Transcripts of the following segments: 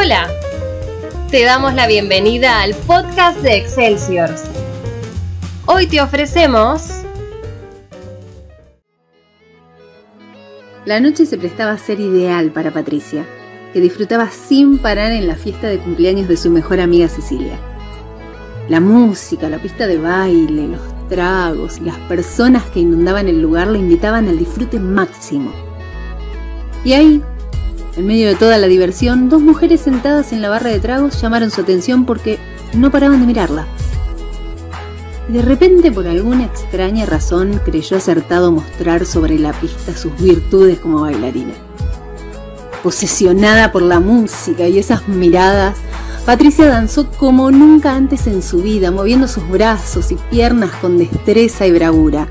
Hola, te damos la bienvenida al podcast de Excelsior. Hoy te ofrecemos... La noche se prestaba a ser ideal para Patricia, que disfrutaba sin parar en la fiesta de cumpleaños de su mejor amiga Cecilia. La música, la pista de baile, los tragos y las personas que inundaban el lugar la invitaban al disfrute máximo. Y ahí, en medio de toda la diversión, dos mujeres sentadas en la barra de tragos llamaron su atención porque no paraban de mirarla. De repente, por alguna extraña razón, creyó acertado mostrar sobre la pista sus virtudes como bailarina. Posesionada por la música y esas miradas, Patricia danzó como nunca antes en su vida, moviendo sus brazos y piernas con destreza y bravura,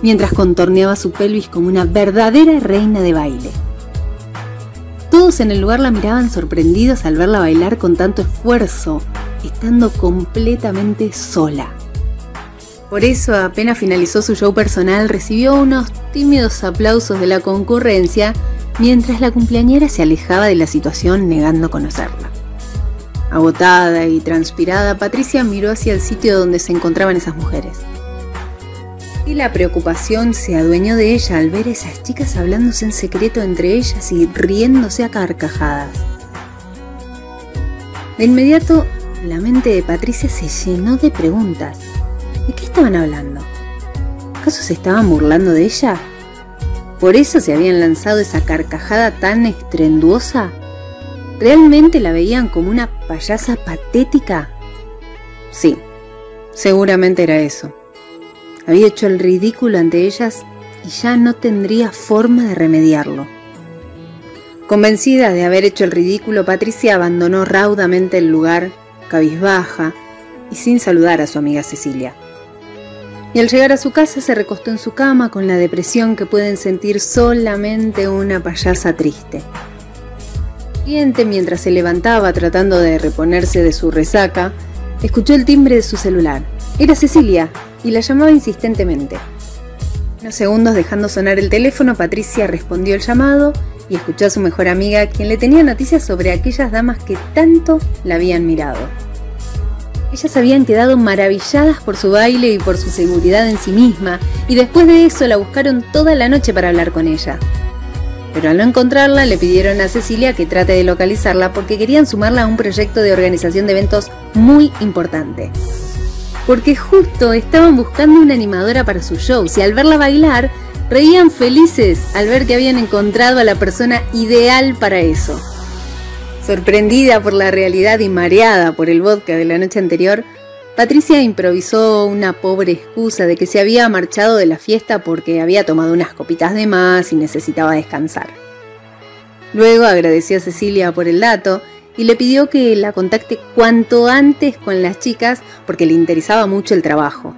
mientras contorneaba su pelvis como una verdadera reina de baile. En el lugar la miraban sorprendidos al verla bailar con tanto esfuerzo, estando completamente sola. Por eso, apenas finalizó su show personal, recibió unos tímidos aplausos de la concurrencia mientras la cumpleañera se alejaba de la situación negando conocerla. Agotada y transpirada, Patricia miró hacia el sitio donde se encontraban esas mujeres y la preocupación se adueñó de ella al ver esas chicas hablándose en secreto entre ellas y riéndose a carcajadas. De inmediato, la mente de Patricia se llenó de preguntas. ¿De qué estaban hablando? ¿Acaso se estaban burlando de ella? ¿Por eso se habían lanzado esa carcajada tan estrenduosa? ¿Realmente la veían como una payasa patética? Sí, seguramente era eso. Había hecho el ridículo ante ellas y ya no tendría forma de remediarlo. Convencida de haber hecho el ridículo, Patricia abandonó raudamente el lugar, cabizbaja y sin saludar a su amiga Cecilia. Y al llegar a su casa se recostó en su cama con la depresión que pueden sentir solamente una payasa triste. Siguiente, mientras se levantaba tratando de reponerse de su resaca, escuchó el timbre de su celular. Era Cecilia, y la llamaba insistentemente. Unos segundos dejando sonar el teléfono, Patricia respondió el llamado y escuchó a su mejor amiga, quien le tenía noticias sobre aquellas damas que tanto la habían mirado. Ellas habían quedado maravilladas por su baile y por su seguridad en sí misma, y después de eso la buscaron toda la noche para hablar con ella. Pero al no encontrarla, le pidieron a Cecilia que trate de localizarla porque querían sumarla a un proyecto de organización de eventos muy importante porque justo estaban buscando una animadora para su show y al verla bailar reían felices al ver que habían encontrado a la persona ideal para eso. Sorprendida por la realidad y mareada por el vodka de la noche anterior, Patricia improvisó una pobre excusa de que se había marchado de la fiesta porque había tomado unas copitas de más y necesitaba descansar. Luego agradeció a Cecilia por el dato y le pidió que la contacte cuanto antes con las chicas porque le interesaba mucho el trabajo.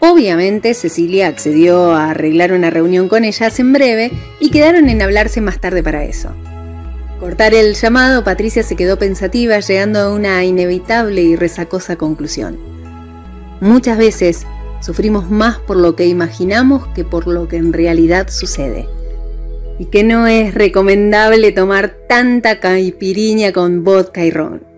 Obviamente Cecilia accedió a arreglar una reunión con ellas en breve y quedaron en hablarse más tarde para eso. Cortar el llamado, Patricia se quedó pensativa llegando a una inevitable y resacosa conclusión. Muchas veces sufrimos más por lo que imaginamos que por lo que en realidad sucede y que no es recomendable tomar tanta caipiriña con vodka y ron.